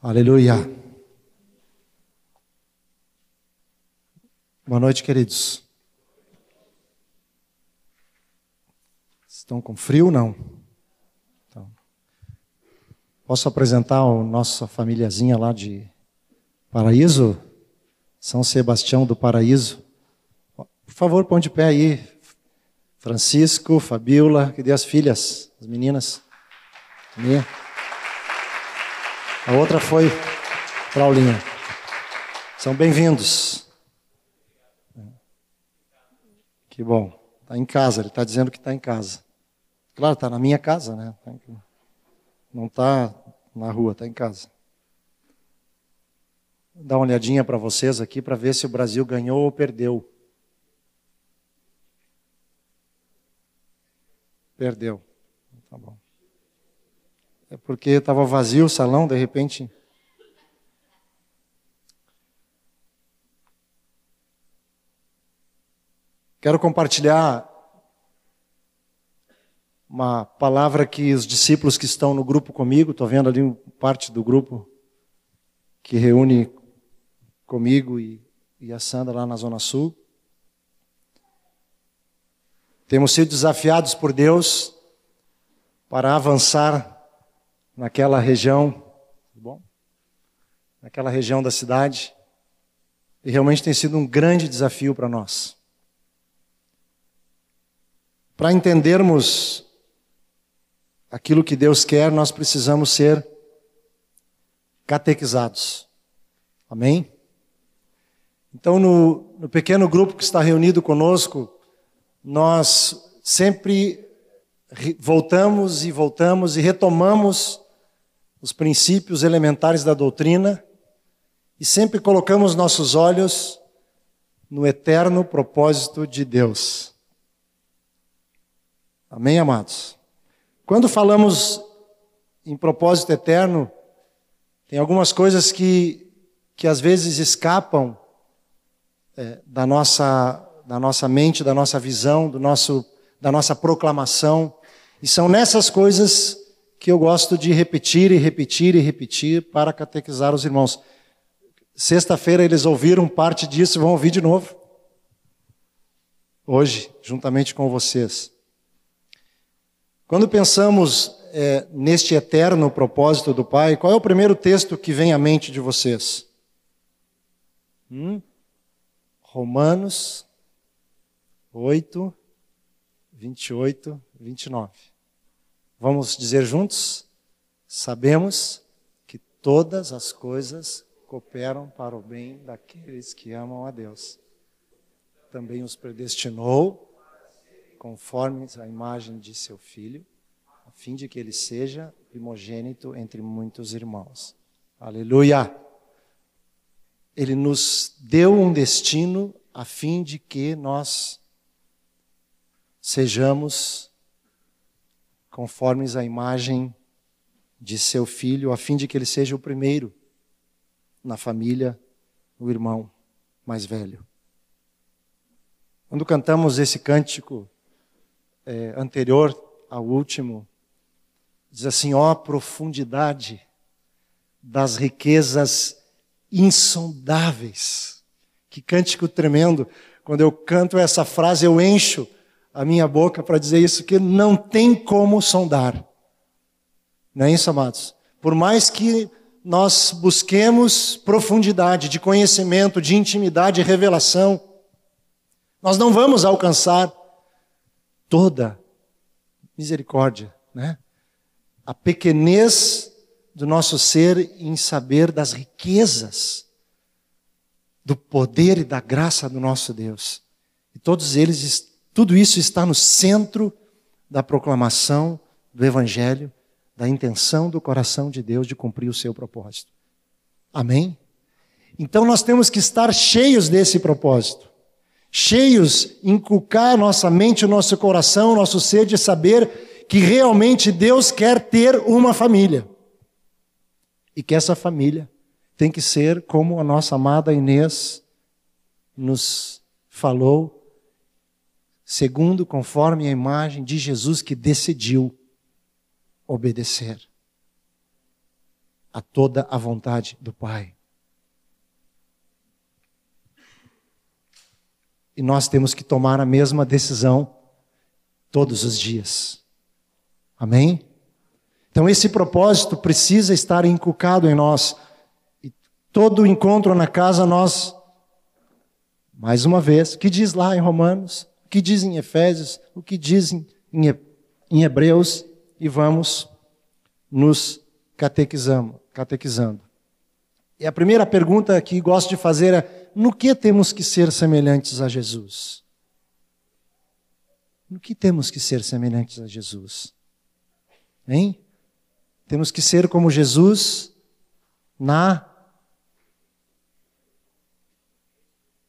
Aleluia. Boa noite, queridos. Estão com frio não? Então, posso apresentar a nossa famíliazinha lá de Paraíso? São Sebastião do Paraíso. Por favor, põe de pé aí. Francisco, Fabiola, que dê as filhas, as meninas. Minha. A outra foi Paulinha. São bem-vindos. Que bom. Está em casa, ele está dizendo que está em casa. Claro, está na minha casa, né? Não está na rua, está em casa. Vou dar uma olhadinha para vocês aqui para ver se o Brasil ganhou ou perdeu. Perdeu. Tá bom. É porque estava vazio o salão, de repente. Quero compartilhar uma palavra que os discípulos que estão no grupo comigo, estou vendo ali parte do grupo que reúne comigo e, e a Sandra lá na Zona Sul. Temos sido desafiados por Deus para avançar naquela região, bom? Naquela região da cidade. E realmente tem sido um grande desafio para nós. Para entendermos aquilo que Deus quer, nós precisamos ser catequizados. Amém? Então, no, no pequeno grupo que está reunido conosco, nós sempre voltamos e voltamos e retomamos os princípios elementares da doutrina e sempre colocamos nossos olhos no eterno propósito de Deus. Amém, amados? Quando falamos em propósito eterno, tem algumas coisas que, que às vezes escapam é, da, nossa, da nossa mente, da nossa visão, do nosso, da nossa proclamação. E são nessas coisas que eu gosto de repetir e repetir e repetir para catequizar os irmãos. Sexta-feira eles ouviram parte disso e vão ouvir de novo. Hoje, juntamente com vocês. Quando pensamos é, neste eterno propósito do Pai, qual é o primeiro texto que vem à mente de vocês? Hum? Romanos 8, 28, 29. Vamos dizer juntos? Sabemos que todas as coisas cooperam para o bem daqueles que amam a Deus. Também os predestinou conforme a imagem de seu filho, a fim de que ele seja primogênito entre muitos irmãos. Aleluia! Ele nos deu um destino a fim de que nós sejamos conformes à imagem de seu filho, a fim de que ele seja o primeiro na família, o irmão mais velho. Quando cantamos esse cântico é, anterior ao último, diz assim: ó profundidade das riquezas insondáveis. Que cântico tremendo. Quando eu canto essa frase, eu encho a minha boca para dizer isso, que não tem como sondar. Não é isso, amados? Por mais que nós busquemos profundidade de conhecimento, de intimidade e revelação, nós não vamos alcançar toda misericórdia, né? A pequenez do nosso ser em saber das riquezas do poder e da graça do nosso Deus. E todos eles tudo isso está no centro da proclamação do Evangelho, da intenção do coração de Deus de cumprir o seu propósito. Amém? Então nós temos que estar cheios desse propósito. Cheios, inculcar nossa mente, o nosso coração, nosso ser de saber que realmente Deus quer ter uma família. E que essa família tem que ser como a nossa amada Inês nos falou segundo conforme a imagem de Jesus que decidiu obedecer. a toda a vontade do Pai. E nós temos que tomar a mesma decisão todos os dias. Amém? Então, esse propósito precisa estar inculcado em nós. E todo encontro na casa, nós, mais uma vez, que diz lá em Romanos, o que diz em Efésios, o que diz em, Hebreus, e vamos nos catequizando, catequizando. E a primeira pergunta que gosto de fazer é: no que temos que ser semelhantes a Jesus? No que temos que ser semelhantes a Jesus? Hein? Temos que ser como Jesus na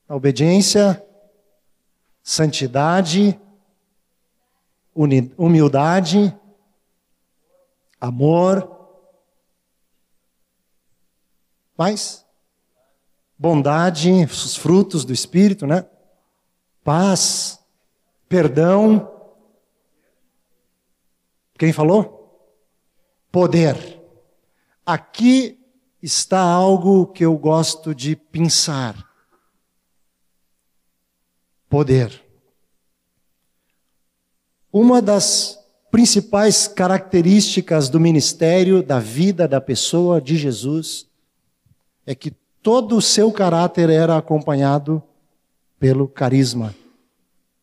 obediência, santidade, humildade, amor, mais bondade, os frutos do Espírito, né? Paz, perdão. Quem falou? Poder. Aqui está algo que eu gosto de pensar. Poder. Uma das principais características do ministério, da vida da pessoa de Jesus, é que todo o seu caráter era acompanhado pelo carisma,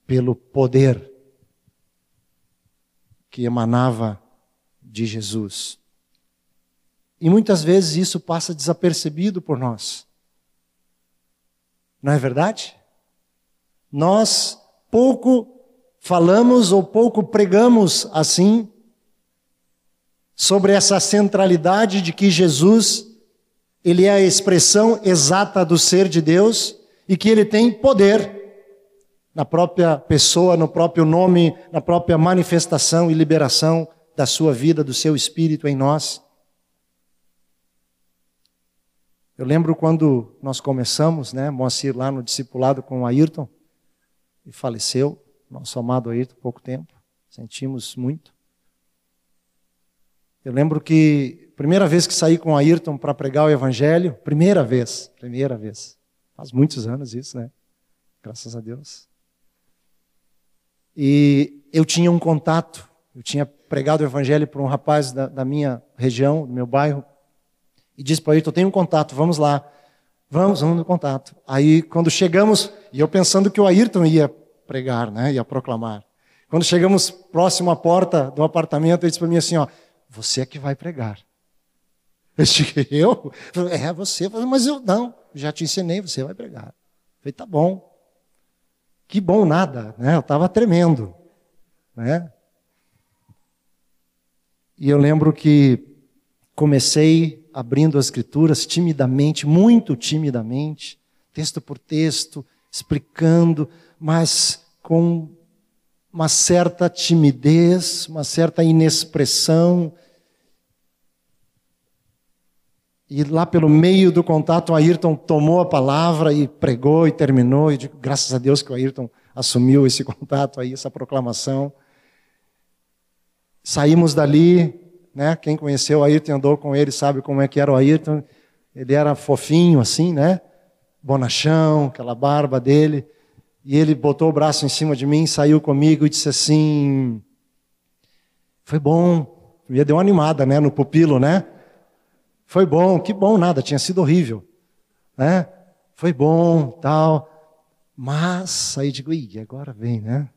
pelo poder que emanava de Jesus. E muitas vezes isso passa desapercebido por nós. Não é verdade? Nós pouco falamos ou pouco pregamos assim sobre essa centralidade de que Jesus ele é a expressão exata do ser de Deus e que ele tem poder na própria pessoa, no próprio nome, na própria manifestação e liberação da sua vida, do seu espírito em nós. Eu lembro quando nós começamos, né, Moacir lá no discipulado com o Ayrton, e faleceu nosso amado Ayrton, pouco tempo, sentimos muito. Eu lembro que, primeira vez que saí com Ayrton para pregar o Evangelho, primeira vez, primeira vez, faz muitos anos isso, né? Graças a Deus. E eu tinha um contato, eu tinha pregado o Evangelho para um rapaz da, da minha região, do meu bairro, e disse para Ayrton: Eu tenho um contato, vamos lá. Vamos, vamos no contato. Aí, quando chegamos, e eu pensando que o Ayrton ia pregar, né? Ia proclamar. Quando chegamos próximo à porta do apartamento, ele disse para mim assim, ó, você é que vai pregar. Eu disse, eu? É, você. Mas eu, não, já te ensinei, você vai pregar. Eu falei, tá bom. Que bom nada, né? Eu estava tremendo, né? E eu lembro que comecei abrindo as escrituras timidamente, muito timidamente, texto por texto, explicando, mas com uma certa timidez, uma certa inexpressão. E lá pelo meio do contato, o Ayrton tomou a palavra e pregou e terminou. E digo, graças a Deus que o Ayrton assumiu esse contato aí, essa proclamação. Saímos dali, né? Quem conheceu o Ayrton andou com ele sabe como é que era o Ayrton. Ele era fofinho assim, né? Bonachão, aquela barba dele. E ele botou o braço em cima de mim, saiu comigo e disse assim: Foi bom. E deu uma animada, né, no pupilo, né? Foi bom, que bom nada, tinha sido horrível, né? Foi bom, tal. Mas aí digo, ih, agora vem, né?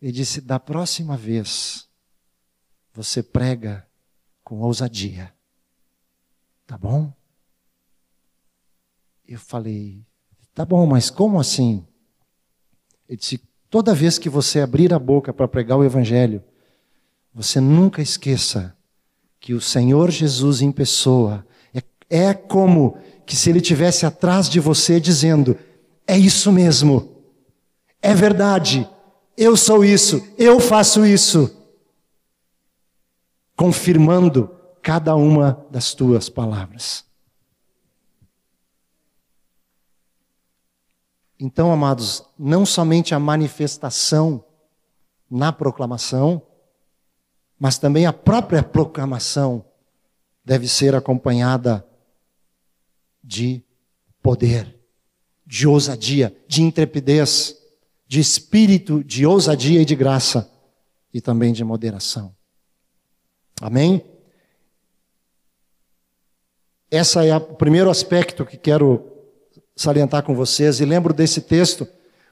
Ele disse: da próxima vez você prega com ousadia, tá bom? Eu falei: tá bom, mas como assim? Ele disse: toda vez que você abrir a boca para pregar o Evangelho, você nunca esqueça que o Senhor Jesus em pessoa é, é como que se ele tivesse atrás de você dizendo: é isso mesmo, é verdade, eu sou isso, eu faço isso, confirmando cada uma das tuas palavras. Então, amados, não somente a manifestação na proclamação, mas também a própria proclamação deve ser acompanhada de poder, de ousadia, de intrepidez, de espírito de ousadia e de graça, e também de moderação. Amém? Esse é o primeiro aspecto que quero salientar com vocês. E lembro desse texto.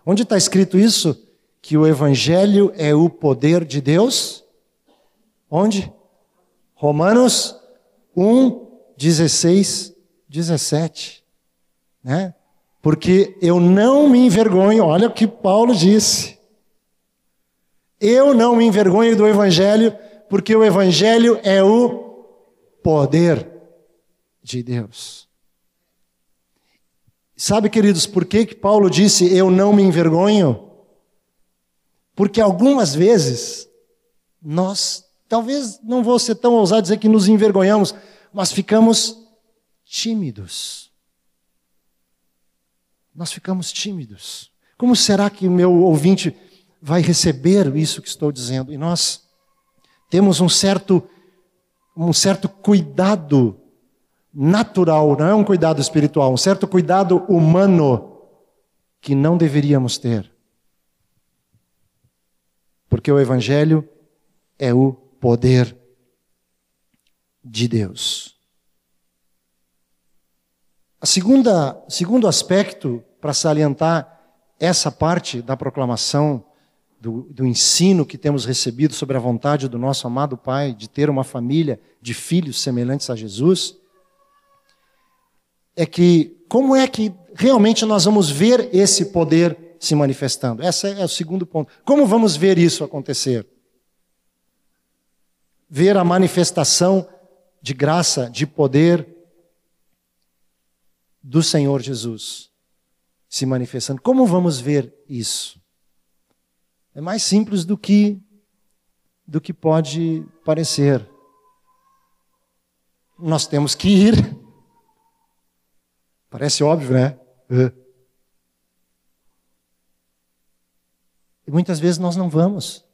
Onde está escrito isso? Que o Evangelho é o poder de Deus? Onde? Romanos 1, 16, 17. Né? Porque eu não me envergonho, olha o que Paulo disse. Eu não me envergonho do Evangelho, porque o Evangelho é o poder de Deus. Sabe, queridos, por que, que Paulo disse eu não me envergonho? Porque algumas vezes nós, talvez não vou ser tão ousado dizer que nos envergonhamos, mas ficamos tímidos. Nós ficamos tímidos. Como será que meu ouvinte vai receber isso que estou dizendo? E nós temos um certo um certo cuidado natural, não é um cuidado espiritual, um certo cuidado humano que não deveríamos ter. Porque o Evangelho é o poder de Deus. A segunda, segundo aspecto para salientar essa parte da proclamação do, do, ensino que temos recebido sobre a vontade do nosso amado Pai de ter uma família de filhos semelhantes a Jesus, é que como é que realmente nós vamos ver esse poder se manifestando? Esse é o segundo ponto. Como vamos ver isso acontecer? Ver a manifestação de graça, de poder do Senhor Jesus se manifestando. Como vamos ver isso? É mais simples do que do que pode parecer. Nós temos que ir Parece óbvio, né? E muitas vezes nós não vamos.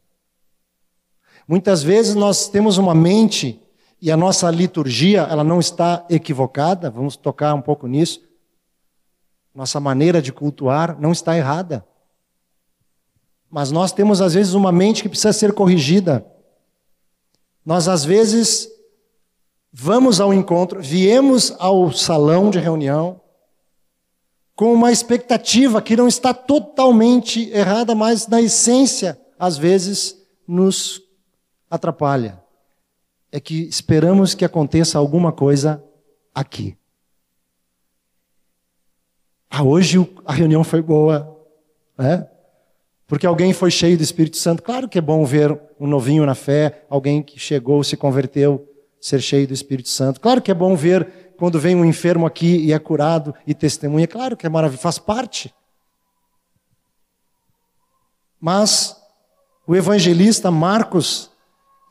Muitas vezes nós temos uma mente e a nossa liturgia, ela não está equivocada, vamos tocar um pouco nisso. Nossa maneira de cultuar não está errada. Mas nós temos às vezes uma mente que precisa ser corrigida. Nós às vezes vamos ao encontro, viemos ao salão de reunião, com uma expectativa que não está totalmente errada, mas na essência, às vezes, nos atrapalha. É que esperamos que aconteça alguma coisa aqui. Ah, hoje a reunião foi boa, né? Porque alguém foi cheio do Espírito Santo. Claro que é bom ver um novinho na fé, alguém que chegou, se converteu, ser cheio do Espírito Santo. Claro que é bom ver quando vem um enfermo aqui e é curado e testemunha, claro que é maravilhoso, faz parte. Mas o evangelista Marcos,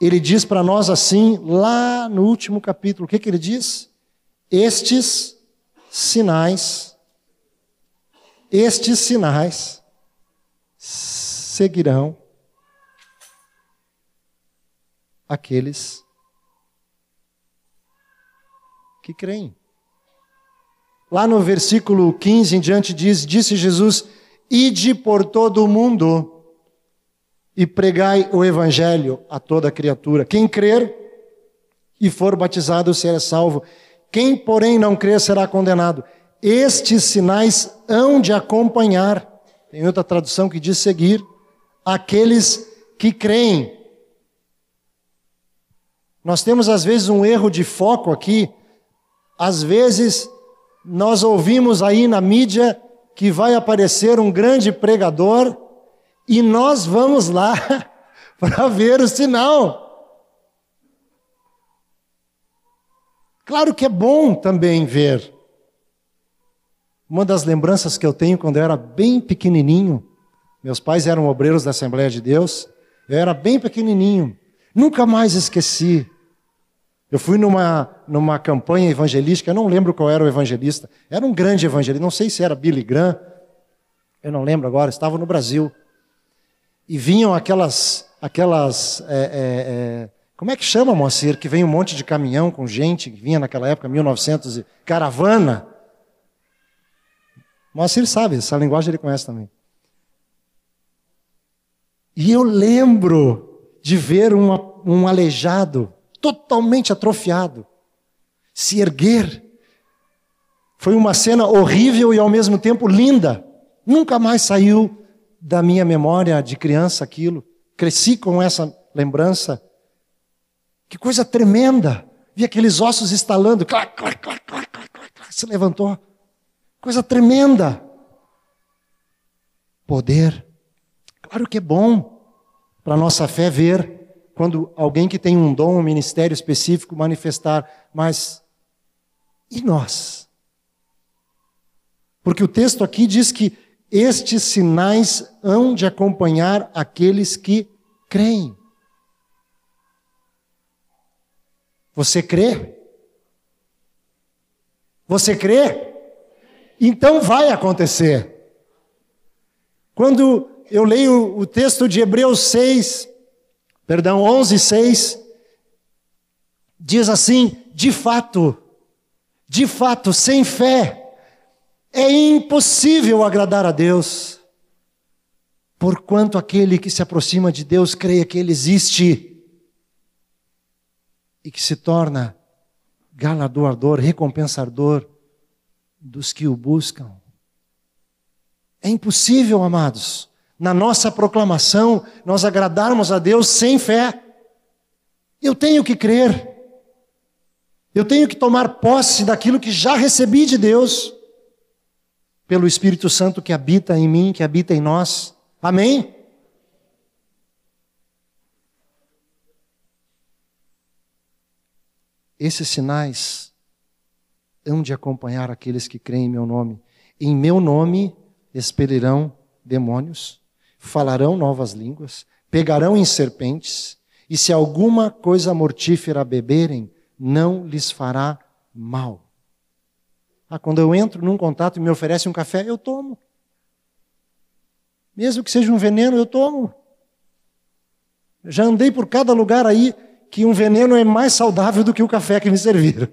ele diz para nós assim, lá no último capítulo, o que, que ele diz? Estes sinais, estes sinais seguirão aqueles que creem. Lá no versículo 15 em diante diz: Disse Jesus: Ide por todo o mundo e pregai o evangelho a toda criatura. Quem crer e for batizado será salvo. Quem, porém, não crer será condenado. Estes sinais hão de acompanhar, tem outra tradução que diz seguir, aqueles que creem. Nós temos às vezes um erro de foco aqui, às vezes, nós ouvimos aí na mídia que vai aparecer um grande pregador e nós vamos lá para ver o sinal. Claro que é bom também ver. Uma das lembranças que eu tenho quando eu era bem pequenininho, meus pais eram obreiros da Assembleia de Deus, eu era bem pequenininho, nunca mais esqueci. Eu fui numa, numa campanha evangelística, eu não lembro qual era o evangelista. Era um grande evangelista, não sei se era Billy Graham, eu não lembro agora, estava no Brasil. E vinham aquelas, aquelas é, é, é, Como é que chama, Moacir, que vem um monte de caminhão com gente que vinha naquela época, 1900, e caravana? Moacir sabe, essa linguagem ele conhece também. E eu lembro de ver uma, um aleijado, totalmente atrofiado, se erguer. Foi uma cena horrível e ao mesmo tempo linda. Nunca mais saiu da minha memória de criança aquilo. Cresci com essa lembrança. Que coisa tremenda! Vi aqueles ossos estalando, clac, clac, clac, clac, clac, clac, se levantou. Coisa tremenda. Poder. Claro que é bom para a nossa fé ver quando alguém que tem um dom, um ministério específico manifestar, mas e nós? Porque o texto aqui diz que estes sinais hão de acompanhar aqueles que creem. Você crê? Você crê? Então vai acontecer. Quando eu leio o texto de Hebreus 6, perdão, 11, 6, diz assim: de fato, de fato, sem fé, é impossível agradar a Deus, porquanto aquele que se aproxima de Deus creia que Ele existe e que se torna galardoador, recompensador dos que o buscam. É impossível, amados, na nossa proclamação, nós agradarmos a Deus sem fé. Eu tenho que crer. Eu tenho que tomar posse daquilo que já recebi de Deus pelo Espírito Santo que habita em mim, que habita em nós. Amém? Esses sinais hão de acompanhar aqueles que creem em meu nome. Em meu nome expelirão demônios, falarão novas línguas, pegarão em serpentes, e se alguma coisa mortífera beberem, não lhes fará mal. Ah, quando eu entro num contato e me oferece um café, eu tomo. Mesmo que seja um veneno, eu tomo. Já andei por cada lugar aí que um veneno é mais saudável do que o café que me serviram.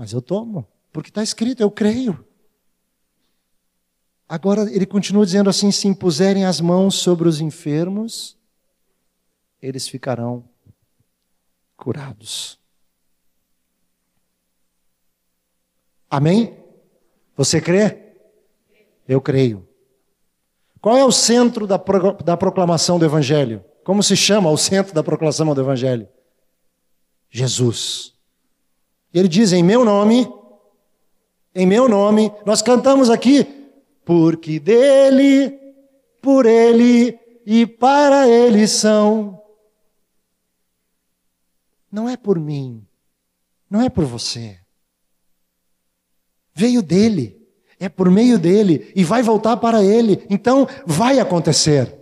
Mas eu tomo, porque está escrito, eu creio. Agora ele continua dizendo assim: se impuserem as mãos sobre os enfermos, eles ficarão curados. Amém? Você crê? Eu creio. Qual é o centro da, pro, da proclamação do Evangelho? Como se chama o centro da proclamação do Evangelho? Jesus. Ele diz: em meu nome, em meu nome, nós cantamos aqui, porque dele, por ele e para ele são. Não é por mim, não é por você. Veio dele, é por meio dele e vai voltar para ele. Então vai acontecer.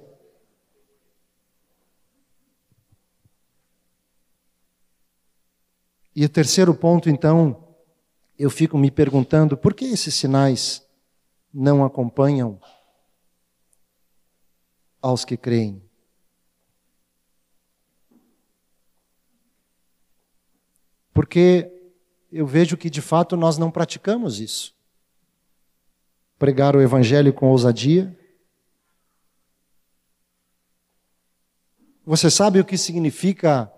E o terceiro ponto, então, eu fico me perguntando por que esses sinais não acompanham aos que creem. Porque eu vejo que de fato nós não praticamos isso. Pregar o Evangelho com ousadia. Você sabe o que significa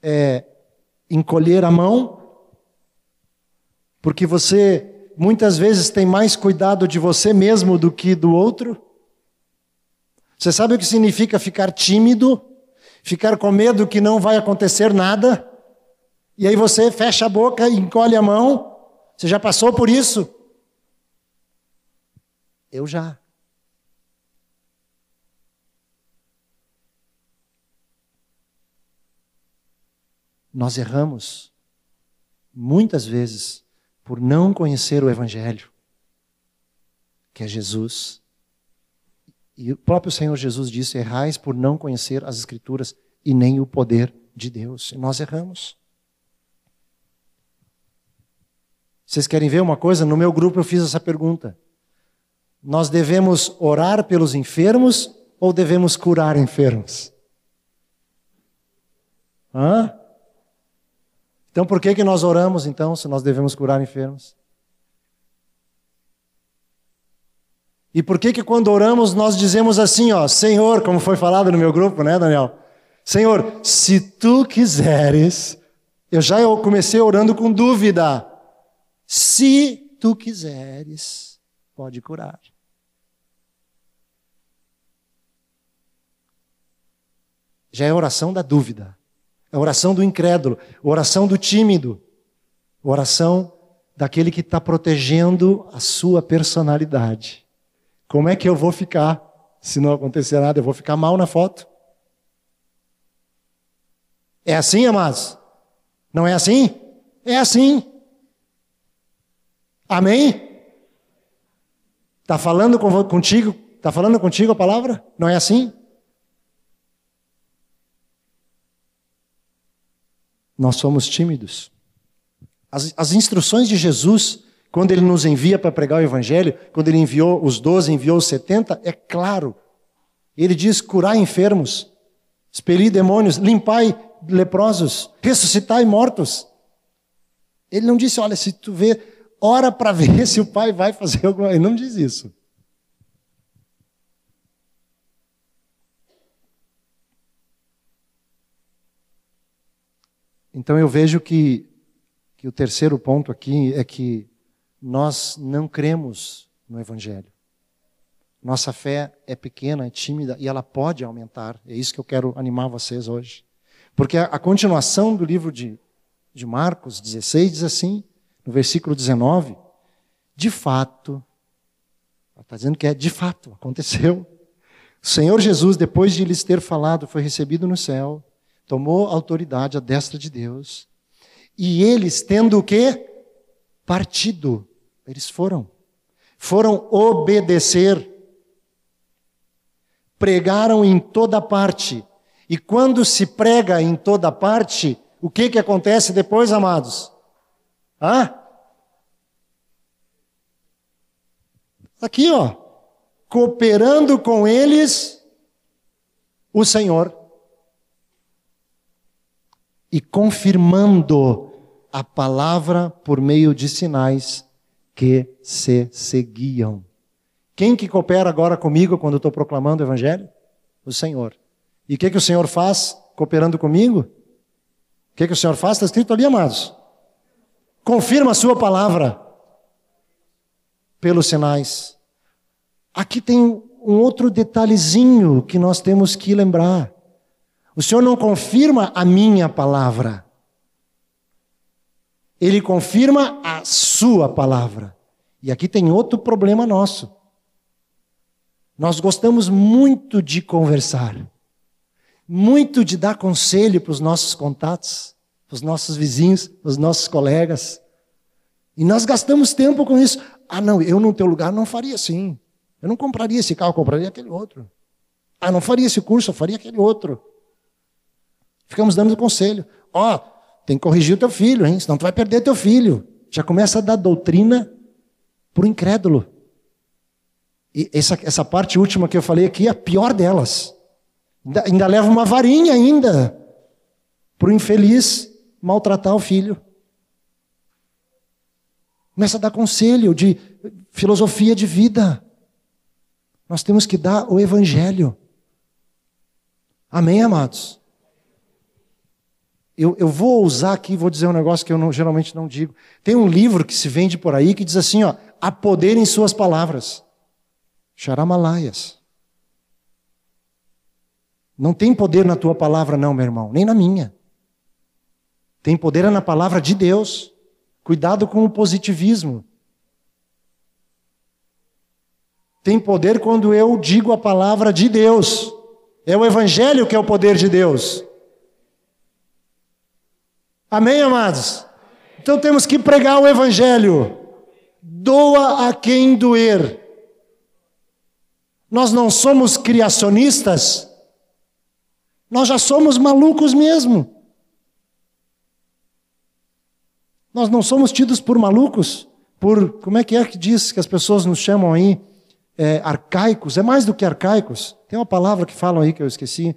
é, encolher a mão? Porque você muitas vezes tem mais cuidado de você mesmo do que do outro? Você sabe o que significa ficar tímido? Ficar com medo que não vai acontecer nada? E aí você fecha a boca encolhe a mão. Você já passou por isso? Eu já. Nós erramos muitas vezes por não conhecer o Evangelho, que é Jesus. E o próprio Senhor Jesus disse: errais por não conhecer as Escrituras e nem o poder de Deus. E nós erramos. Vocês querem ver uma coisa? No meu grupo eu fiz essa pergunta. Nós devemos orar pelos enfermos ou devemos curar enfermos? Hã? Então por que, que nós oramos então se nós devemos curar enfermos? E por que que quando oramos nós dizemos assim, ó, Senhor, como foi falado no meu grupo, né, Daniel? Senhor, se tu quiseres, eu já comecei orando com dúvida. Se tu quiseres, pode curar. Já é a oração da dúvida. A oração do incrédulo, a oração do tímido, a oração daquele que está protegendo a sua personalidade. Como é que eu vou ficar se não acontecer nada? Eu vou ficar mal na foto? É assim, amados? Não é assim? É assim. Amém? Está falando contigo? Está falando contigo a palavra? Não é assim? Nós somos tímidos. As, as instruções de Jesus quando ele nos envia para pregar o evangelho, quando ele enviou os doze, enviou os setenta, é claro. Ele diz curar enfermos, expelir demônios, limpai leprosos, ressuscitai mortos. Ele não disse, olha, se tu vê, ora para ver se o pai vai fazer alguma coisa. Ele não diz isso. Então eu vejo que, que o terceiro ponto aqui é que nós não cremos no Evangelho. Nossa fé é pequena, é tímida e ela pode aumentar. É isso que eu quero animar vocês hoje. Porque a, a continuação do livro de, de Marcos 16 diz assim, no versículo 19: De fato, está dizendo que é de fato, aconteceu. O Senhor Jesus, depois de lhes ter falado, foi recebido no céu, tomou autoridade à destra de Deus, e eles, tendo o quê? Partido eles foram. Foram obedecer. Pregaram em toda parte. E quando se prega em toda parte, o que, que acontece depois, amados? Hã? Aqui, ó. Cooperando com eles, o Senhor. E confirmando a palavra por meio de sinais que se seguiam. Quem que coopera agora comigo quando eu estou proclamando o Evangelho? O Senhor. E o que, que o Senhor faz cooperando comigo? O que, que o Senhor faz? Está escrito ali, amados. Confirma a sua palavra pelos sinais. Aqui tem um outro detalhezinho que nós temos que lembrar. O Senhor não confirma a minha palavra. Ele confirma a sua palavra. E aqui tem outro problema nosso. Nós gostamos muito de conversar, muito de dar conselho para os nossos contatos, para os nossos vizinhos, para os nossos colegas. E nós gastamos tempo com isso. Ah, não, eu no teu lugar não faria assim. Eu não compraria esse carro, eu compraria aquele outro. Ah, não faria esse curso, eu faria aquele outro. Ficamos dando conselho. Ó, oh, tem que corrigir o teu filho, hein? Senão tu vai perder teu filho. Já começa a dar doutrina para o incrédulo. E essa, essa parte última que eu falei aqui é a pior delas. Ainda, ainda leva uma varinha ainda para o infeliz maltratar o filho. Começa a dar conselho de filosofia de vida. Nós temos que dar o evangelho. Amém, amados? Eu, eu vou usar aqui, vou dizer um negócio que eu não, geralmente não digo. Tem um livro que se vende por aí que diz assim: ó, há poder em suas palavras. Charamalaias. Não tem poder na tua palavra, não, meu irmão, nem na minha. Tem poder na palavra de Deus. Cuidado com o positivismo. Tem poder quando eu digo a palavra de Deus. É o Evangelho que é o poder de Deus. Amém, amados? Então temos que pregar o Evangelho. Doa a quem doer. Nós não somos criacionistas, nós já somos malucos mesmo. Nós não somos tidos por malucos, por, como é que é que diz que as pessoas nos chamam aí? é, arcaicos, é mais do que arcaicos. Tem uma palavra que falam aí que eu esqueci.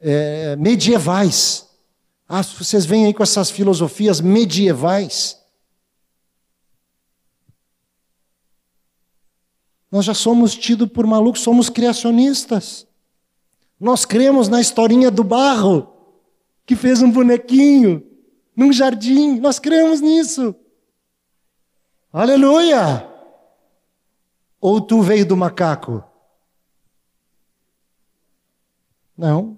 É, medievais. Ah, vocês vêm aí com essas filosofias medievais. Nós já somos tidos por malucos, somos criacionistas. Nós cremos na historinha do barro, que fez um bonequinho num jardim. Nós cremos nisso. Aleluia! Ou tu veio do macaco? Não.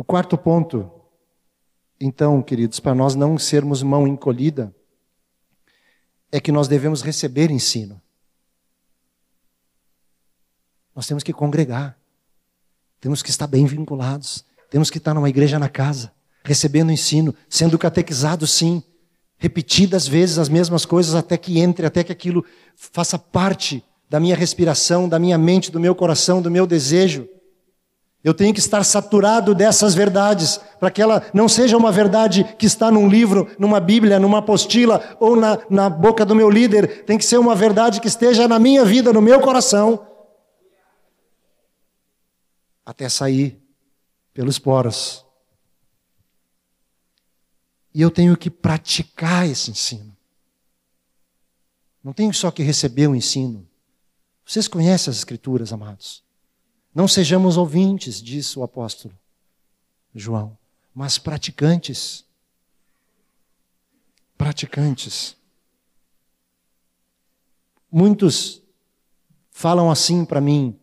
O quarto ponto, então, queridos, para nós não sermos mão encolhida, é que nós devemos receber ensino. Nós temos que congregar, temos que estar bem vinculados, temos que estar numa igreja na casa, recebendo ensino, sendo catequizado sim, repetidas vezes as mesmas coisas até que entre, até que aquilo faça parte da minha respiração, da minha mente, do meu coração, do meu desejo. Eu tenho que estar saturado dessas verdades, para que ela não seja uma verdade que está num livro, numa Bíblia, numa apostila ou na, na boca do meu líder. Tem que ser uma verdade que esteja na minha vida, no meu coração, até sair pelos poros. E eu tenho que praticar esse ensino. Não tenho só que receber o ensino. Vocês conhecem as Escrituras, amados. Não sejamos ouvintes, disse o apóstolo João, mas praticantes. Praticantes. Muitos falam assim para mim: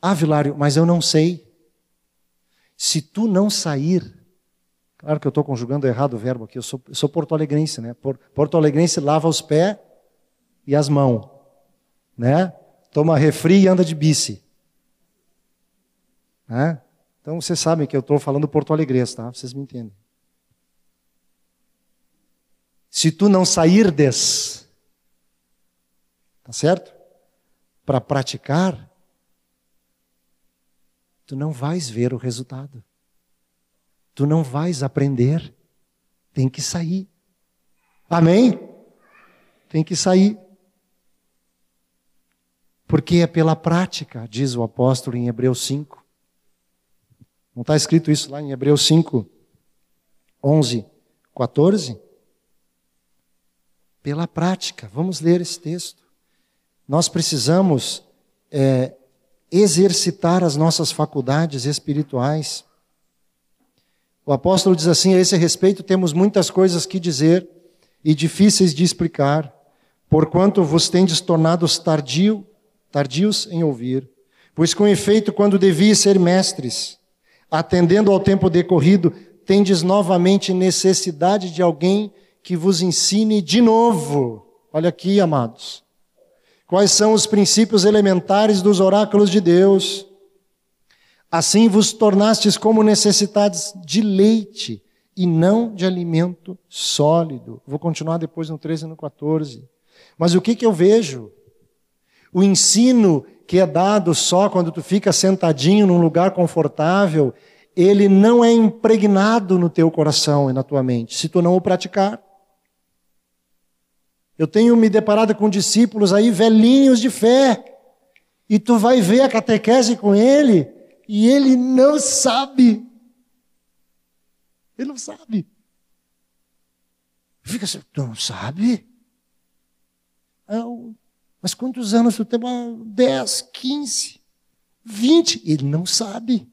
Ah, Vilário, mas eu não sei. Se tu não sair, claro que eu estou conjugando errado o verbo aqui, eu sou, eu sou porto-alegrense, né? Porto-alegrense lava os pés e as mãos, né? Toma refri e anda de bici. Né? Então vocês sabem que eu estou falando Porto Alegre, tá? Vocês me entendem. Se tu não sairdes, tá certo? Para praticar, tu não vais ver o resultado. Tu não vais aprender. Tem que sair. Amém? Tem que sair. Porque é pela prática, diz o apóstolo em Hebreus 5. Não está escrito isso lá em Hebreus 5, 11, 14? Pela prática, vamos ler esse texto. Nós precisamos é, exercitar as nossas faculdades espirituais. O apóstolo diz assim: a esse respeito temos muitas coisas que dizer e difíceis de explicar, porquanto vos tendes tornados tardio tardios em ouvir. Pois com efeito, quando devias ser mestres, atendendo ao tempo decorrido, tendes novamente necessidade de alguém que vos ensine de novo. Olha aqui, amados. Quais são os princípios elementares dos oráculos de Deus? Assim vos tornastes como necessitados de leite e não de alimento sólido. Vou continuar depois no 13 e no 14. Mas o que, que eu vejo? O ensino que é dado só quando tu fica sentadinho num lugar confortável, ele não é impregnado no teu coração e na tua mente, se tu não o praticar. Eu tenho me deparado com discípulos aí, velhinhos de fé, e tu vai ver a catequese com ele, e ele não sabe. Ele não sabe. Fica assim, tu não sabe? Mas quantos anos tu tem? 10, 15, 20. Ele não sabe.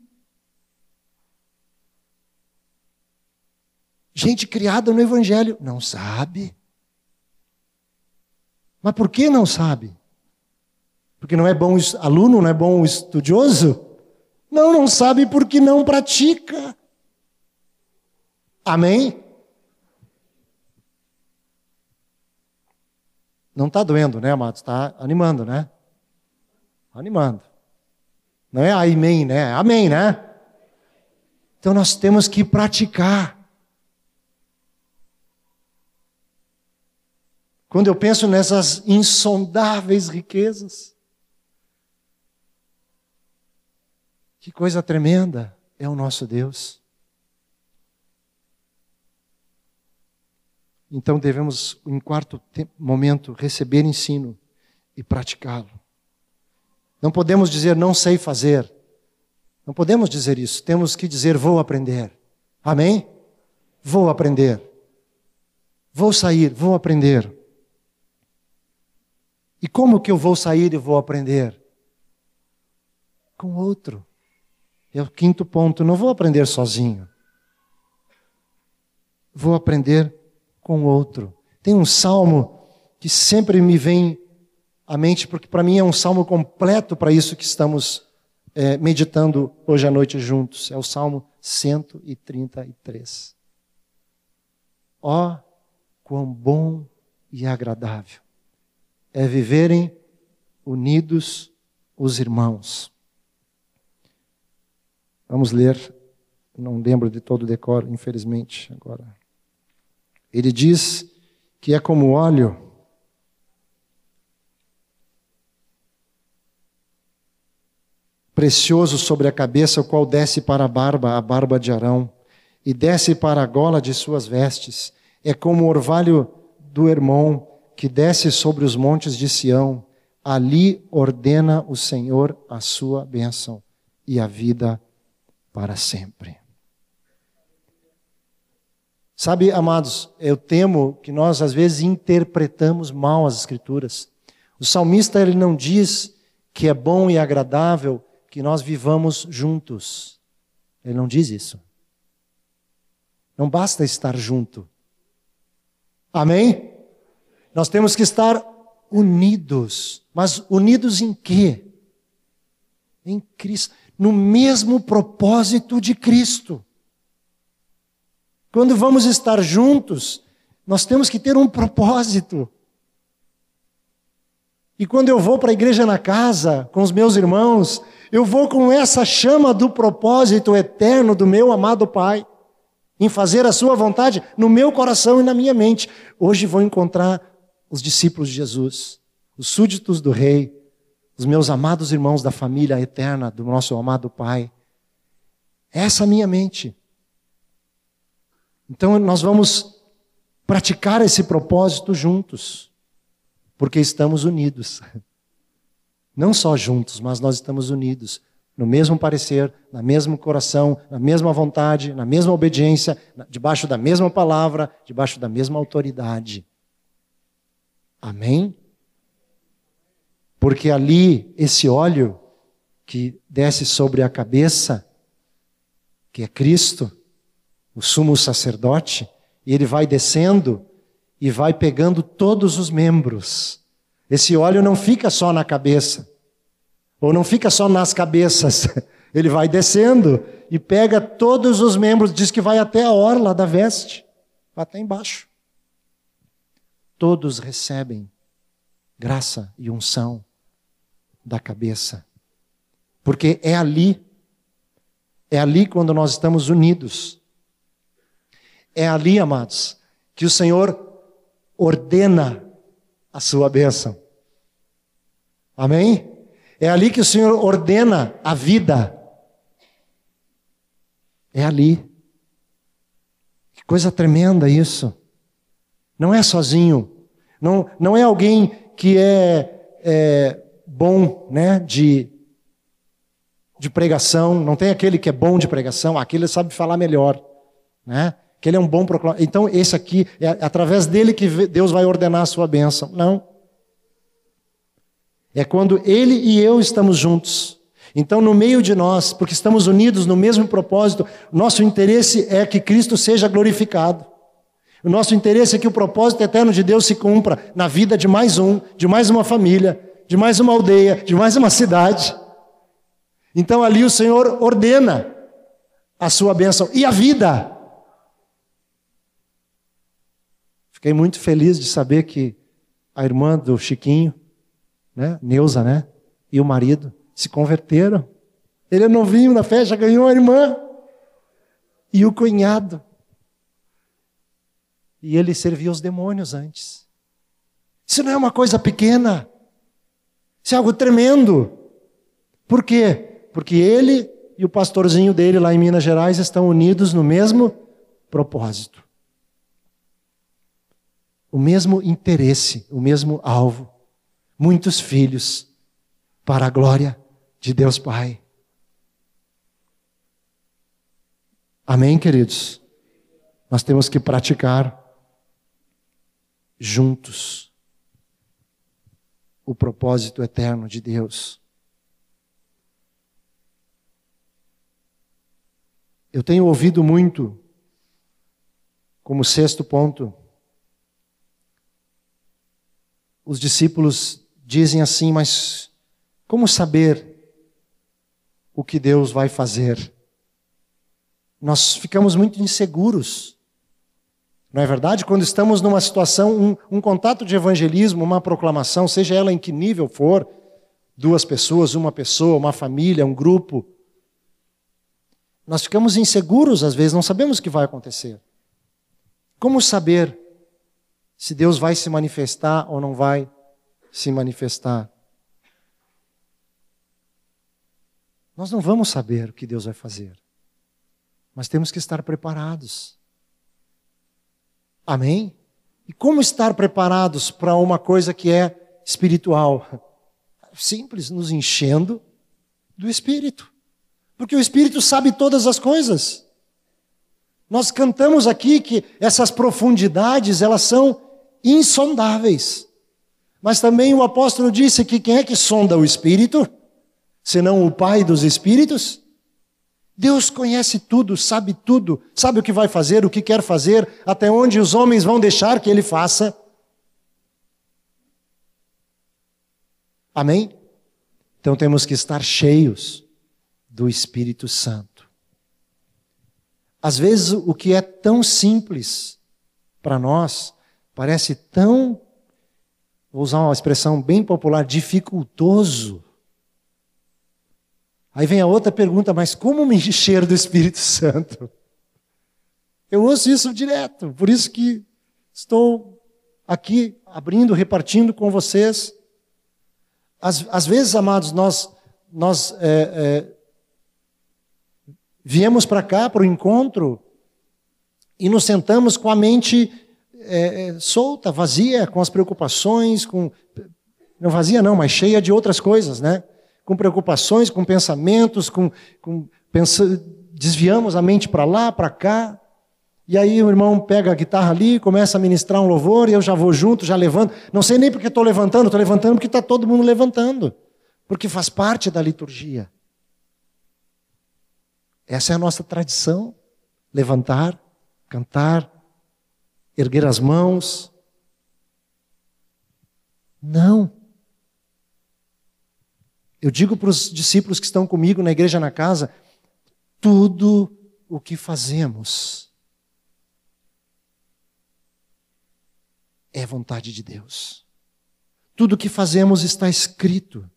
Gente criada no Evangelho não sabe. Mas por que não sabe? Porque não é bom aluno, não é bom estudioso? Não, não sabe porque não pratica. Amém? Não está doendo, né, amados? Está animando, né? Animando. Não é amém, né? Amém, né? Então nós temos que praticar. Quando eu penso nessas insondáveis riquezas, que coisa tremenda é o nosso Deus. Então devemos, em quarto momento, receber ensino e praticá-lo. Não podemos dizer não sei fazer. Não podemos dizer isso. Temos que dizer vou aprender. Amém? Vou aprender. Vou sair, vou aprender. E como que eu vou sair e vou aprender? Com outro. É o quinto ponto. Não vou aprender sozinho. Vou aprender com outro. Tem um salmo que sempre me vem à mente, porque para mim é um salmo completo para isso que estamos é, meditando hoje à noite juntos. É o salmo 133. Ó, oh, quão bom e agradável é viverem unidos os irmãos. Vamos ler, não lembro de todo o decoro, infelizmente, agora. Ele diz que é como óleo precioso sobre a cabeça, o qual desce para a barba, a barba de Arão, e desce para a gola de suas vestes. É como o orvalho do Hermon, que desce sobre os montes de Sião. Ali ordena o Senhor a sua bênção e a vida para sempre. Sabe, amados, eu temo que nós às vezes interpretamos mal as escrituras. O salmista ele não diz que é bom e agradável que nós vivamos juntos. Ele não diz isso. Não basta estar junto. Amém? Nós temos que estar unidos. Mas unidos em quê? Em Cristo. No mesmo propósito de Cristo. Quando vamos estar juntos, nós temos que ter um propósito. E quando eu vou para a igreja na casa, com os meus irmãos, eu vou com essa chama do propósito eterno do meu amado Pai, em fazer a Sua vontade no meu coração e na minha mente. Hoje vou encontrar os discípulos de Jesus, os súditos do Rei, os meus amados irmãos da família eterna do nosso amado Pai. Essa é minha mente. Então nós vamos praticar esse propósito juntos, porque estamos unidos. Não só juntos, mas nós estamos unidos no mesmo parecer, no mesmo coração, na mesma vontade, na mesma obediência, debaixo da mesma palavra, debaixo da mesma autoridade. Amém? Porque ali, esse óleo que desce sobre a cabeça, que é Cristo, o sumo sacerdote, e ele vai descendo e vai pegando todos os membros. Esse óleo não fica só na cabeça, ou não fica só nas cabeças. Ele vai descendo e pega todos os membros, diz que vai até a orla da veste, até embaixo. Todos recebem graça e unção da cabeça. Porque é ali, é ali quando nós estamos unidos, é ali, amados, que o Senhor ordena a sua bênção. Amém? É ali que o Senhor ordena a vida. É ali. Que coisa tremenda isso. Não é sozinho. Não, não é alguém que é, é bom né, de, de pregação. Não tem aquele que é bom de pregação. Aquele sabe falar melhor. Né? Que ele é um bom proclamador. Então, esse aqui, é através dele que Deus vai ordenar a sua bênção. Não. É quando ele e eu estamos juntos. Então, no meio de nós, porque estamos unidos no mesmo propósito, nosso interesse é que Cristo seja glorificado. O nosso interesse é que o propósito eterno de Deus se cumpra na vida de mais um, de mais uma família, de mais uma aldeia, de mais uma cidade. Então, ali o Senhor ordena a sua bênção e a vida. Fiquei muito feliz de saber que a irmã do Chiquinho, né, Neuza, né, e o marido se converteram. Ele é novinho na fé, já ganhou a irmã. E o cunhado. E ele servia os demônios antes. Isso não é uma coisa pequena. Isso é algo tremendo. Por quê? Porque ele e o pastorzinho dele lá em Minas Gerais estão unidos no mesmo propósito. O mesmo interesse, o mesmo alvo. Muitos filhos para a glória de Deus Pai. Amém, queridos? Nós temos que praticar juntos o propósito eterno de Deus. Eu tenho ouvido muito, como sexto ponto, os discípulos dizem assim, mas como saber o que Deus vai fazer? Nós ficamos muito inseguros. Não é verdade? Quando estamos numa situação, um, um contato de evangelismo, uma proclamação, seja ela em que nível for, duas pessoas, uma pessoa, uma família, um grupo, nós ficamos inseguros às vezes, não sabemos o que vai acontecer. Como saber se Deus vai se manifestar ou não vai se manifestar? Nós não vamos saber o que Deus vai fazer, mas temos que estar preparados. Amém? E como estar preparados para uma coisa que é espiritual? Simples, nos enchendo do Espírito. Porque o Espírito sabe todas as coisas. Nós cantamos aqui que essas profundidades, elas são insondáveis. Mas também o apóstolo disse que quem é que sonda o Espírito? Senão o Pai dos Espíritos? Deus conhece tudo, sabe tudo, sabe o que vai fazer, o que quer fazer, até onde os homens vão deixar que ele faça. Amém? Então temos que estar cheios do Espírito Santo. Às vezes o que é tão simples para nós parece tão, vou usar uma expressão bem popular, dificultoso. Aí vem a outra pergunta, mas como me encher do Espírito Santo? Eu ouço isso direto, por isso que estou aqui abrindo, repartindo com vocês. Às, às vezes, amados, nós, nós é, é, Viemos para cá, para o encontro, e nos sentamos com a mente é, é, solta, vazia, com as preocupações, com. Não vazia, não, mas cheia de outras coisas, né? Com preocupações, com pensamentos, com. com. Desviamos a mente para lá, para cá. E aí o irmão pega a guitarra ali, começa a ministrar um louvor, e eu já vou junto, já levanto. Não sei nem porque estou levantando, estou levantando porque está todo mundo levantando. Porque faz parte da liturgia. Essa é a nossa tradição: levantar, cantar, erguer as mãos. Não. Eu digo para os discípulos que estão comigo na igreja na casa: tudo o que fazemos é vontade de Deus. Tudo o que fazemos está escrito.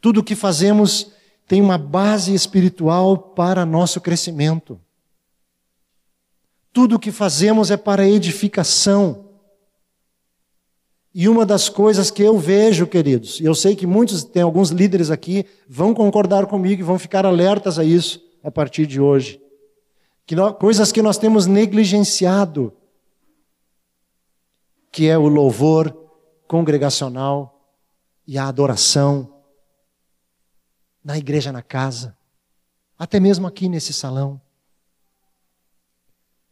Tudo o que fazemos tem uma base espiritual para nosso crescimento. Tudo o que fazemos é para edificação. E uma das coisas que eu vejo, queridos, e eu sei que muitos, tem alguns líderes aqui, vão concordar comigo e vão ficar alertas a isso a partir de hoje. Que nós, coisas que nós temos negligenciado, que é o louvor congregacional e a adoração na igreja, na casa, até mesmo aqui nesse salão.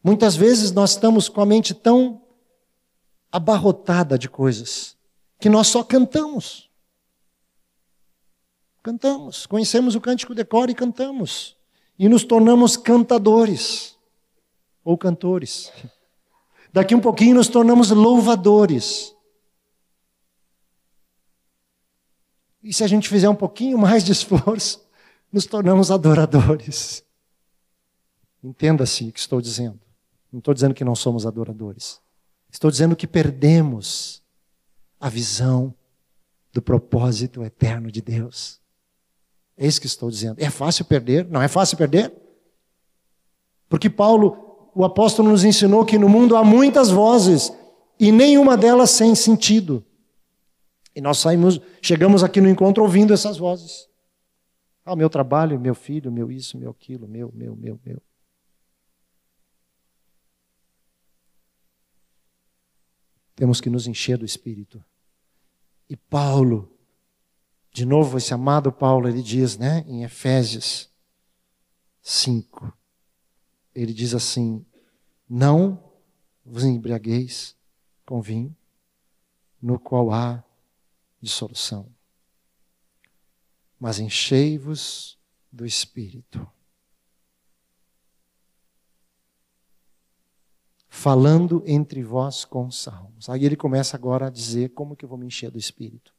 Muitas vezes nós estamos com a mente tão abarrotada de coisas que nós só cantamos. Cantamos, conhecemos o cântico decor e cantamos. E nos tornamos cantadores ou cantores. Daqui um pouquinho nos tornamos louvadores. E se a gente fizer um pouquinho mais de esforço, nos tornamos adoradores. Entenda-se o que estou dizendo. Não estou dizendo que não somos adoradores. Estou dizendo que perdemos a visão do propósito eterno de Deus. É isso que estou dizendo. É fácil perder? Não é fácil perder? Porque Paulo, o apóstolo, nos ensinou que no mundo há muitas vozes e nenhuma delas sem sentido. E nós saímos, chegamos aqui no encontro ouvindo essas vozes. Ah, meu trabalho, meu filho, meu isso, meu aquilo, meu, meu, meu, meu. Temos que nos encher do Espírito. E Paulo, de novo, esse amado Paulo, ele diz, né, em Efésios 5, ele diz assim: Não vos embriagueis com vinho, no qual há dissolução, mas enchei-vos do Espírito. Falando entre vós com salmos. Aí ele começa agora a dizer como que eu vou me encher do Espírito.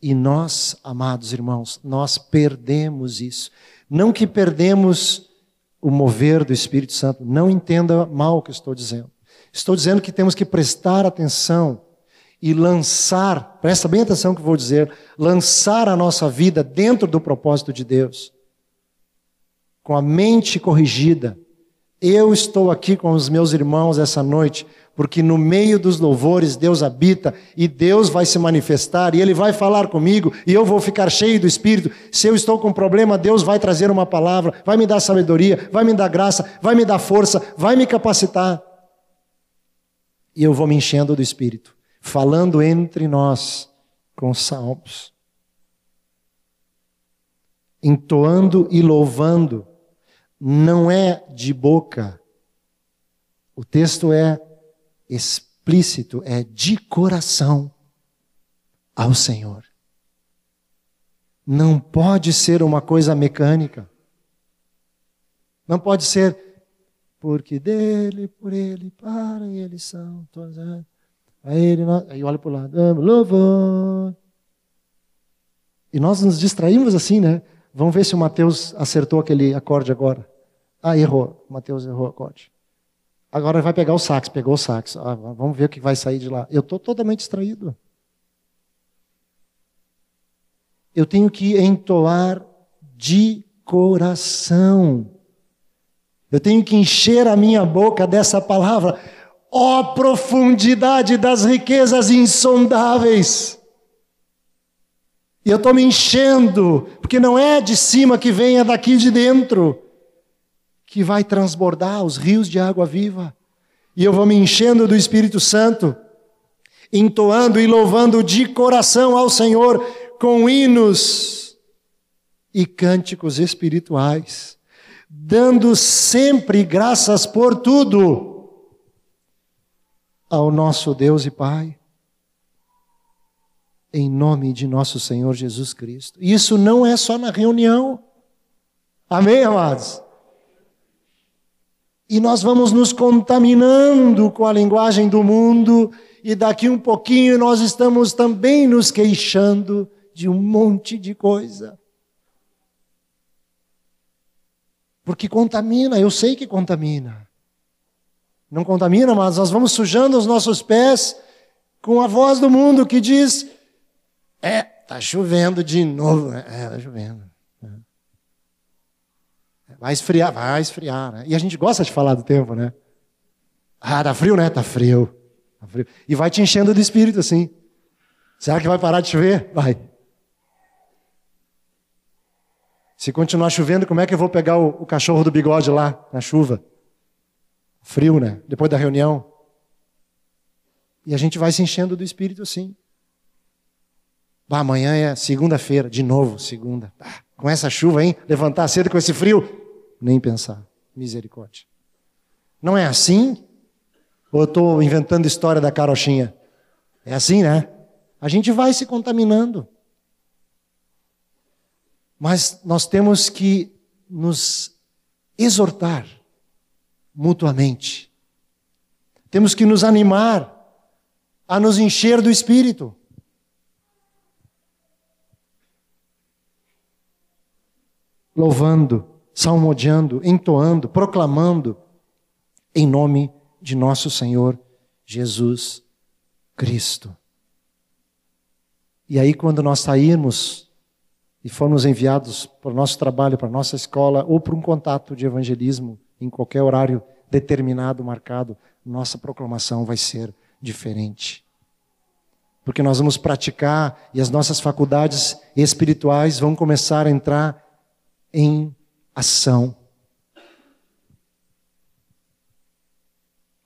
E nós, amados irmãos, nós perdemos isso. Não que perdemos o mover do Espírito Santo, não entenda mal o que eu estou dizendo. Estou dizendo que temos que prestar atenção e lançar, presta bem atenção que eu vou dizer, lançar a nossa vida dentro do propósito de Deus, com a mente corrigida, eu estou aqui com os meus irmãos essa noite, porque no meio dos louvores Deus habita e Deus vai se manifestar e Ele vai falar comigo e eu vou ficar cheio do Espírito. Se eu estou com problema, Deus vai trazer uma palavra, vai me dar sabedoria, vai me dar graça, vai me dar força, vai me capacitar. E eu vou me enchendo do Espírito, falando entre nós com salmos, entoando e louvando não é de boca. O texto é explícito, é de coração ao Senhor. Não pode ser uma coisa mecânica. Não pode ser porque dele, por ele, para ele são todos. Aí ele, aí olha para o lado, louvor. E nós nos distraímos assim, né? Vamos ver se o Mateus acertou aquele acorde agora. Ah, errou. Mateus errou acorde. Agora vai pegar o sax. Pegou o sax. Ah, vamos ver o que vai sair de lá. Eu estou totalmente distraído. Eu tenho que entoar de coração. Eu tenho que encher a minha boca dessa palavra. Ó oh, profundidade das riquezas insondáveis. E eu estou me enchendo, porque não é de cima que vem, é daqui de dentro que vai transbordar os rios de água viva. E eu vou me enchendo do Espírito Santo, entoando e louvando de coração ao Senhor com hinos e cânticos espirituais, dando sempre graças por tudo ao nosso Deus e Pai, em nome de nosso Senhor Jesus Cristo. Isso não é só na reunião. Amém, amados? E nós vamos nos contaminando com a linguagem do mundo, e daqui um pouquinho nós estamos também nos queixando de um monte de coisa. Porque contamina, eu sei que contamina. Não contamina, mas nós vamos sujando os nossos pés com a voz do mundo que diz: É, tá chovendo de novo. É, tá chovendo. Vai esfriar, vai esfriar, né? E a gente gosta de falar do tempo, né? Ah, tá frio, né? Tá frio. Tá frio. E vai te enchendo do espírito assim. Será que vai parar de chover? Vai. Se continuar chovendo, como é que eu vou pegar o, o cachorro do bigode lá na chuva? Frio, né? Depois da reunião. E a gente vai se enchendo do espírito assim. Bah, amanhã é segunda-feira, de novo, segunda. Ah, com essa chuva, hein? Levantar cedo com esse frio nem pensar. Misericórdia. Não é assim? Ou eu estou inventando história da carochinha? É assim, né? A gente vai se contaminando. Mas nós temos que nos exortar mutuamente. Temos que nos animar a nos encher do Espírito. Louvando salmodiando, entoando, proclamando, em nome de nosso Senhor Jesus Cristo. E aí, quando nós sairmos e formos enviados para o nosso trabalho, para a nossa escola, ou para um contato de evangelismo, em qualquer horário determinado, marcado, nossa proclamação vai ser diferente. Porque nós vamos praticar e as nossas faculdades espirituais vão começar a entrar em ação.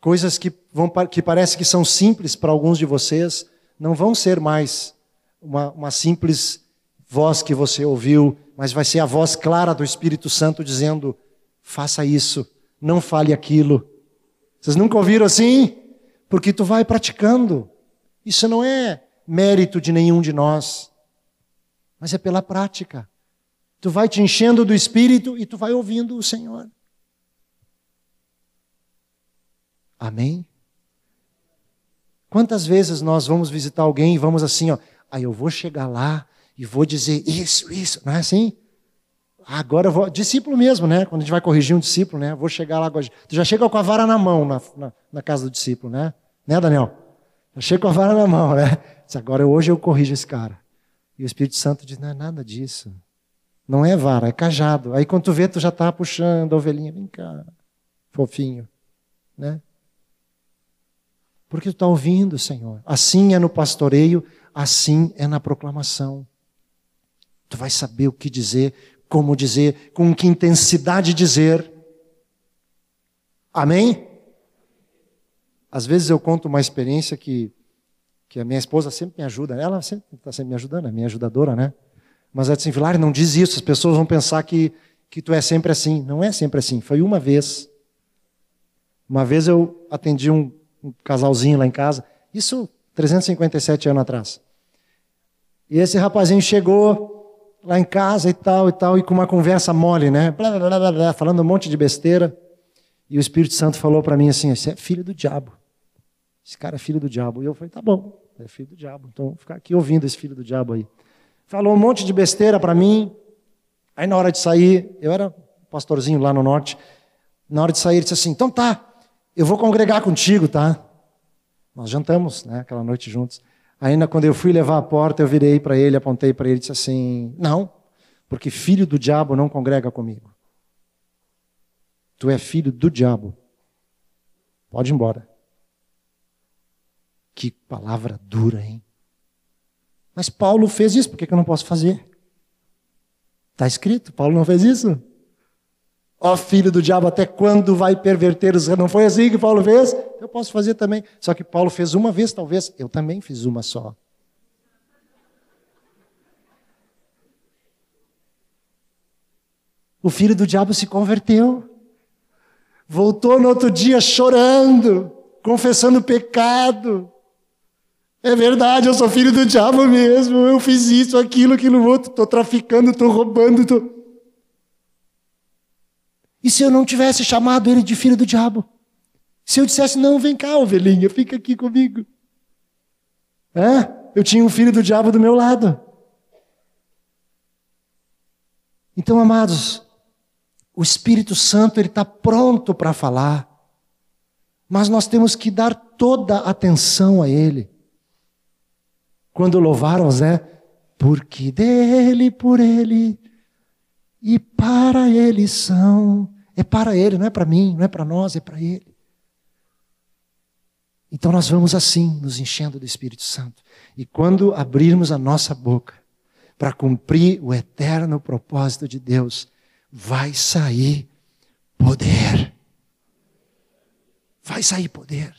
Coisas que, vão, que parece que são simples para alguns de vocês, não vão ser mais uma, uma simples voz que você ouviu, mas vai ser a voz clara do Espírito Santo dizendo: faça isso, não fale aquilo. Vocês nunca ouviram assim? Porque tu vai praticando. Isso não é mérito de nenhum de nós, mas é pela prática. Tu vai te enchendo do Espírito e tu vai ouvindo o Senhor. Amém? Quantas vezes nós vamos visitar alguém e vamos assim, ó, aí eu vou chegar lá e vou dizer isso, isso, não é assim? Agora eu vou, discípulo mesmo, né? Quando a gente vai corrigir um discípulo, né? Vou chegar lá, tu já chega com a vara na mão na, na, na casa do discípulo, né? Né, Daniel? Já chega com a vara na mão, né? Agora hoje eu corrijo esse cara. E o Espírito Santo diz, não é nada disso. Não é vara, é cajado. Aí quando tu vê, tu já está puxando a ovelhinha, vem cá, fofinho, né? Porque tu está ouvindo, Senhor. Assim é no pastoreio, assim é na proclamação. Tu vai saber o que dizer, como dizer, com que intensidade dizer. Amém? Às vezes eu conto uma experiência que, que a minha esposa sempre me ajuda. Ela sempre está sempre me ajudando, é minha ajudadora, né? Mas disse assim, Vilar, não diz isso, as pessoas vão pensar que, que tu é sempre assim. Não é sempre assim, foi uma vez. Uma vez eu atendi um, um casalzinho lá em casa, isso 357 anos atrás. E esse rapazinho chegou lá em casa e tal e tal, e com uma conversa mole, né? Blá, blá, blá, blá, falando um monte de besteira. E o Espírito Santo falou para mim assim: Você é filho do diabo. Esse cara é filho do diabo. E eu falei: Tá bom, é filho do diabo. Então vou ficar aqui ouvindo esse filho do diabo aí. Falou um monte de besteira para mim. Aí na hora de sair, eu era pastorzinho lá no norte. Na hora de sair, ele disse assim: Então tá, eu vou congregar contigo, tá? Nós jantamos, né, aquela noite juntos. Ainda quando eu fui levar a porta, eu virei para ele, apontei para ele e disse assim: Não, porque filho do diabo não congrega comigo. Tu é filho do diabo. Pode ir embora. Que palavra dura, hein? Mas Paulo fez isso, por que eu não posso fazer? Está escrito, Paulo não fez isso? Ó filho do diabo, até quando vai perverter os Não foi assim que Paulo fez? Eu posso fazer também. Só que Paulo fez uma vez, talvez. Eu também fiz uma só. O filho do diabo se converteu. Voltou no outro dia chorando, confessando pecado. É verdade, eu sou filho do diabo mesmo. Eu fiz isso, aquilo, aquilo outro. Estou traficando, estou roubando. Tô... E se eu não tivesse chamado ele de filho do diabo? Se eu dissesse, não, vem cá, ovelhinha, fica aqui comigo. É? Eu tinha um filho do diabo do meu lado. Então, amados, o Espírito Santo ele está pronto para falar, mas nós temos que dar toda a atenção a Ele. Quando louvaram Zé, porque dele, por Ele e para Ele são. É para Ele, não é para mim, não é para nós, é para Ele. Então nós vamos assim, nos enchendo do Espírito Santo. E quando abrirmos a nossa boca para cumprir o eterno propósito de Deus, vai sair poder. Vai sair poder.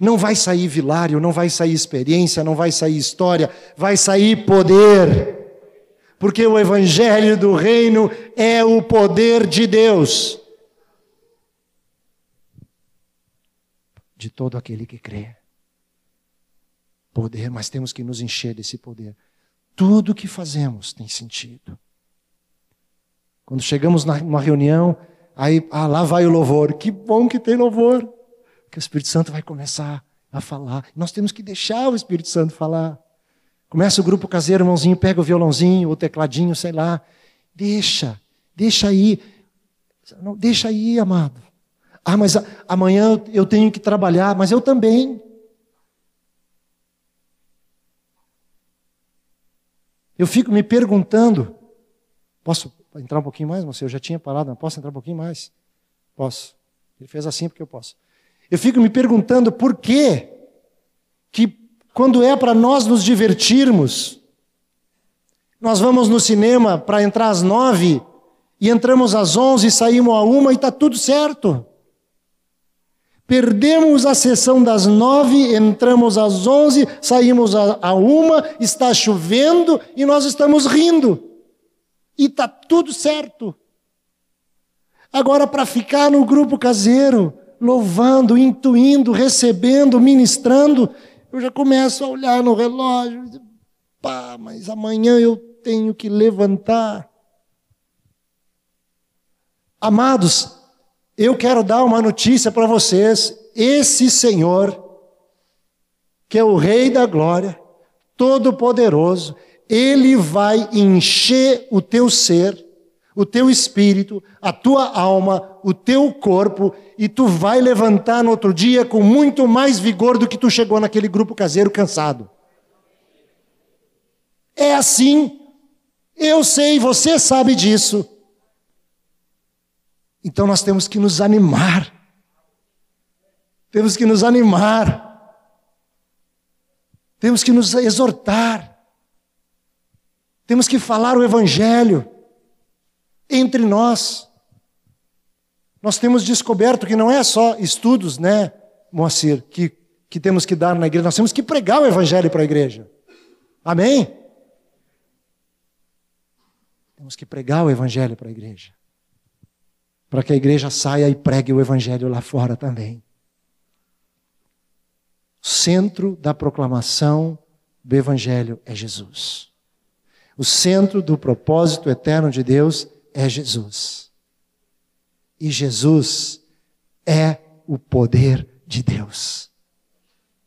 Não vai sair vilário, não vai sair experiência, não vai sair história, vai sair poder. Porque o evangelho do reino é o poder de Deus. De todo aquele que crê. Poder, mas temos que nos encher desse poder. Tudo que fazemos tem sentido. Quando chegamos numa reunião, aí ah, lá vai o louvor. Que bom que tem louvor. Que o Espírito Santo vai começar a falar. Nós temos que deixar o Espírito Santo falar. Começa o grupo caseiro, irmãozinho, pega o violãozinho, o tecladinho, sei lá. Deixa, deixa aí. Não, deixa aí, amado. Ah, mas amanhã eu tenho que trabalhar, mas eu também. Eu fico me perguntando, posso entrar um pouquinho mais, você? Eu já tinha parado, não posso entrar um pouquinho mais? Posso. Ele fez assim porque eu posso. Eu fico me perguntando por que que quando é para nós nos divertirmos, nós vamos no cinema para entrar às nove e entramos às onze saímos a uma e está tudo certo. Perdemos a sessão das nove, entramos às onze, saímos a, uma, está chovendo e nós estamos rindo. E está tudo certo. Agora, para ficar no grupo caseiro, louvando, intuindo, recebendo, ministrando, eu já começo a olhar no relógio. Pá, mas amanhã eu tenho que levantar. Amados, eu quero dar uma notícia para vocês. Esse Senhor, que é o Rei da Glória, Todo-Poderoso, Ele vai encher o teu ser, o teu espírito, a tua alma, o teu corpo, e tu vai levantar no outro dia com muito mais vigor do que tu chegou naquele grupo caseiro cansado. É assim. Eu sei, você sabe disso. Então nós temos que nos animar. Temos que nos animar. Temos que nos exortar. Temos que falar o Evangelho entre nós. Nós temos descoberto que não é só estudos, né, Moacir, que, que temos que dar na igreja, nós temos que pregar o Evangelho para a igreja. Amém? Temos que pregar o Evangelho para a igreja para que a igreja saia e pregue o evangelho lá fora também. O centro da proclamação do evangelho é Jesus. O centro do propósito eterno de Deus é Jesus. E Jesus é o poder de Deus,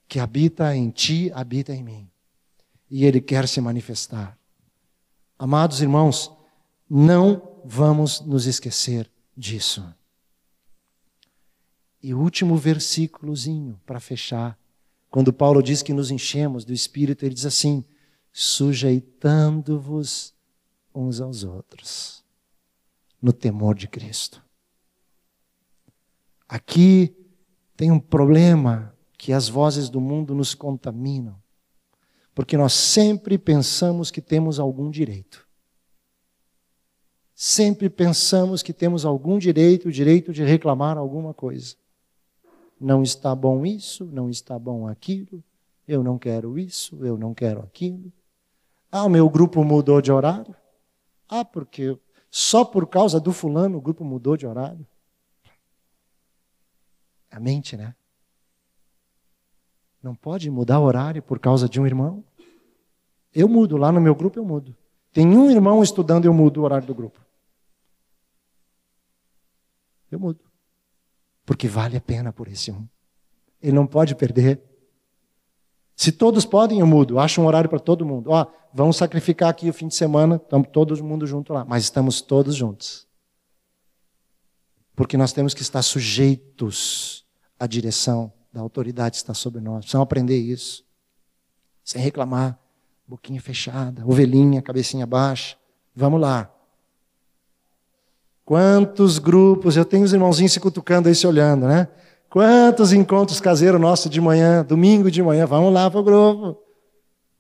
que habita em ti, habita em mim. E ele quer se manifestar. Amados irmãos, não vamos nos esquecer disso. E último versículozinho para fechar, quando Paulo diz que nos enchemos do Espírito, ele diz assim: sujeitando-vos uns aos outros, no temor de Cristo. Aqui tem um problema que as vozes do mundo nos contaminam, porque nós sempre pensamos que temos algum direito. Sempre pensamos que temos algum direito, o direito de reclamar alguma coisa. Não está bom isso, não está bom aquilo, eu não quero isso, eu não quero aquilo. Ah, o meu grupo mudou de horário. Ah, porque só por causa do fulano o grupo mudou de horário. A mente, né? Não pode mudar horário por causa de um irmão. Eu mudo, lá no meu grupo eu mudo. Tem um irmão estudando, eu mudo o horário do grupo. Eu mudo. Porque vale a pena por esse um. Ele não pode perder. Se todos podem, eu mudo. Acho um horário para todo mundo. Ó, vamos sacrificar aqui o fim de semana, estamos todo mundo junto lá. Mas estamos todos juntos. Porque nós temos que estar sujeitos à direção da autoridade que está sobre nós. Precisamos aprender isso. Sem reclamar boquinha fechada, ovelhinha, cabecinha baixa. Vamos lá. Quantos grupos, eu tenho os irmãozinhos se cutucando aí, se olhando, né? Quantos encontros caseiros nossos de manhã, domingo de manhã, vamos lá para o grupo.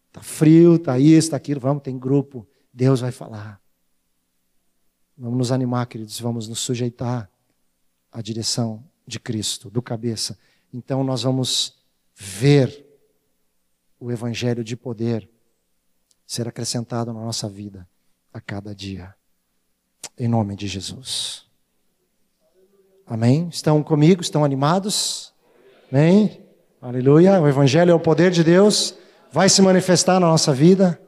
Está frio, está isso, está aquilo, vamos, tem grupo. Deus vai falar. Vamos nos animar, queridos, vamos nos sujeitar à direção de Cristo, do cabeça. Então nós vamos ver o evangelho de poder ser acrescentado na nossa vida a cada dia. Em nome de Jesus. Amém? Estão comigo? Estão animados? Amém? Aleluia. O Evangelho é o poder de Deus. Vai se manifestar na nossa vida.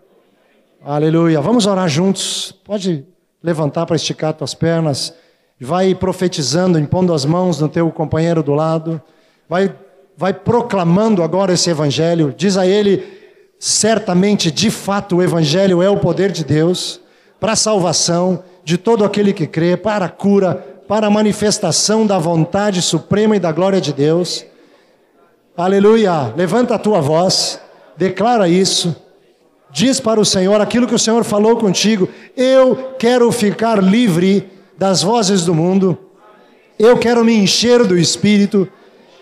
Aleluia. Vamos orar juntos. Pode levantar para esticar tuas pernas. Vai profetizando, impondo as mãos no teu companheiro do lado. Vai, vai proclamando agora esse Evangelho. Diz a ele Certamente, de fato, o Evangelho é o poder de Deus para a salvação de todo aquele que crê, para a cura, para a manifestação da vontade suprema e da glória de Deus. Aleluia! Levanta a tua voz, declara isso. Diz para o Senhor aquilo que o Senhor falou contigo. Eu quero ficar livre das vozes do mundo. Eu quero me encher do Espírito.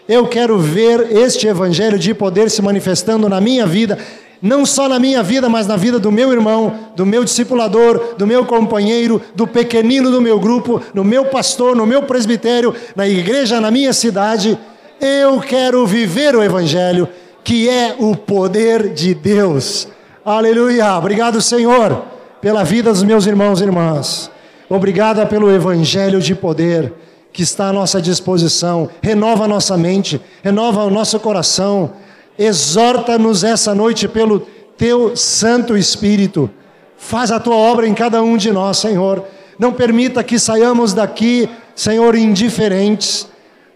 Eu quero ver este evangelho de poder se manifestando na minha vida não só na minha vida, mas na vida do meu irmão, do meu discipulador, do meu companheiro, do pequenino do meu grupo, no meu pastor, no meu presbitério, na igreja, na minha cidade. Eu quero viver o Evangelho, que é o poder de Deus. Aleluia. Obrigado, Senhor, pela vida dos meus irmãos e irmãs. Obrigada pelo Evangelho de poder que está à nossa disposição. Renova a nossa mente, renova o nosso coração. Exorta-nos essa noite pelo teu Santo Espírito. Faz a tua obra em cada um de nós, Senhor. Não permita que saiamos daqui, Senhor, indiferentes,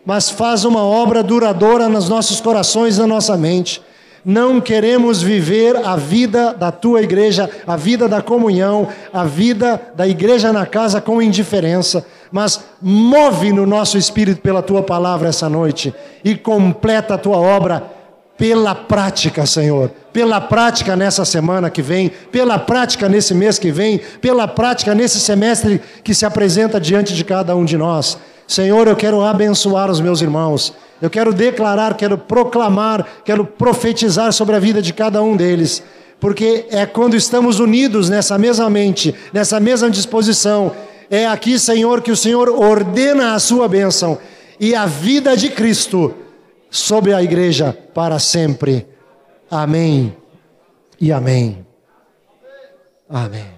mas faz uma obra duradoura nos nossos corações na nossa mente. Não queremos viver a vida da tua igreja, a vida da comunhão, a vida da igreja na casa com indiferença, mas move no nosso espírito pela tua palavra essa noite e completa a tua obra pela prática, Senhor. Pela prática nessa semana que vem, pela prática nesse mês que vem, pela prática nesse semestre que se apresenta diante de cada um de nós. Senhor, eu quero abençoar os meus irmãos. Eu quero declarar, quero proclamar, quero profetizar sobre a vida de cada um deles. Porque é quando estamos unidos nessa mesma mente, nessa mesma disposição, é aqui, Senhor, que o Senhor ordena a sua bênção e a vida de Cristo sobre a igreja para sempre. Amém e amém. Amém.